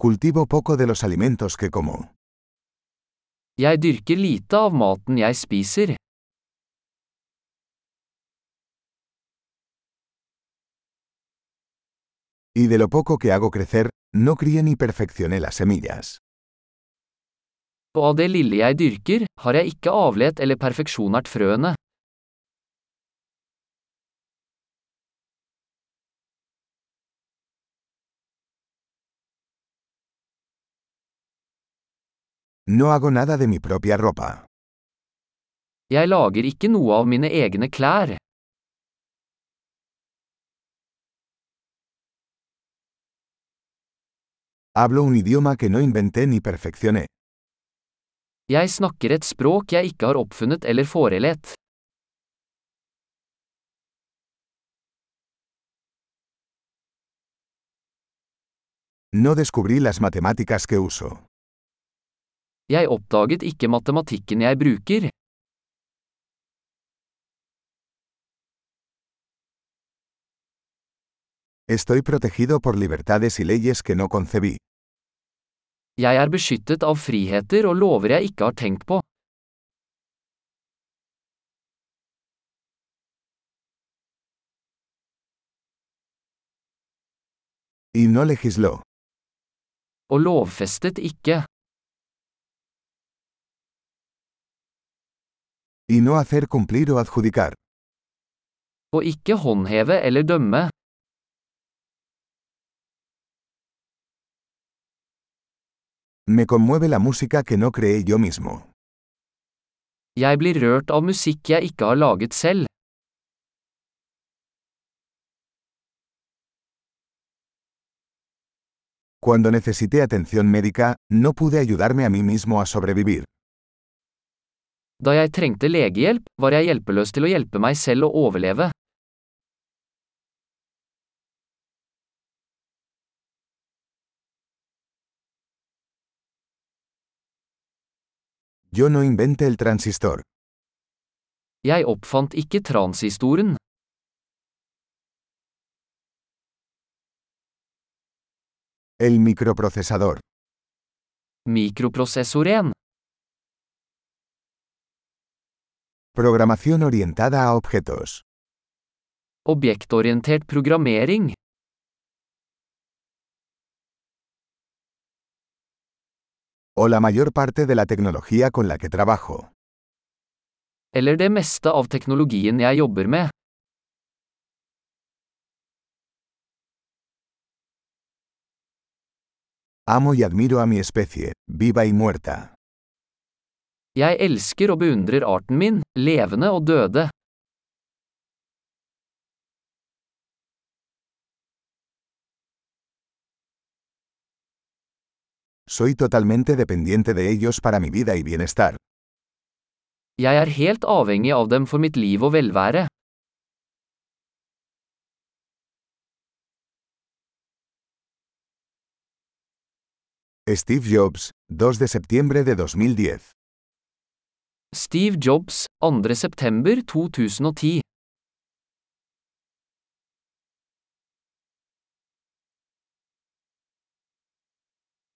Cultivo poco de los alimentos que como. Jeg dyrker lite av maten jeg spiser. Y de lo poco que hago crecer, no crié ni perfeccioné las semillas. Og av det lille jeg dyrker, har jeg ikke avlet eller perfeksjonert frøene. No hago nada de mi propia ropa. Jeg lager ikke noe av mine egne klær. Hablo un idioma que no inventé ni perfeccioné. Jeg snakker et språk jeg ikke har oppfunnet eller forelet. No descubrí las matemáticas que uso. Jeg oppdaget ikke matematikken jeg bruker. Estoy protegido por libertades y leyes que no concebí. Jeg er beskyttet av friheter og lover jeg ikke har tenkt på. Y no legisló. Og lovfestet ikke. Y no hacer cumplir o adjudicar. Og ikke håndheve eller dømme. Me conmueve la música que no creé yo mismo. Jeg blir rørt av musikk jeg ikke har laget selv. Cuando necesité atención médica, no pude ayudarme a mí mismo a sobrevivir. Da jeg trengte legehjelp, var jeg hjelpeløs til å hjelpe meg selv å overleve. Yo no inventé el transistor. Jeg oppfant ikke transistoren. El microprocesador. Mikroprosessoren. Programación orientada a objetos. Objektorientert programmering. O la mayor parte de la tecnología con la que trabajo. Eller det meste av teknologien jeg jobber med. Amo y admiro a mi especie, viva y muerta. Jeg elsker og beundrer arten min, levende og døde. Soy totalmente dependiente de ellos para mi vida y bienestar. Jeg er helt avhengig av dem for mitt liv og velvære. Steve Jobs, 2 de septiembre de 2010. Steve Jobs, 2. september 2010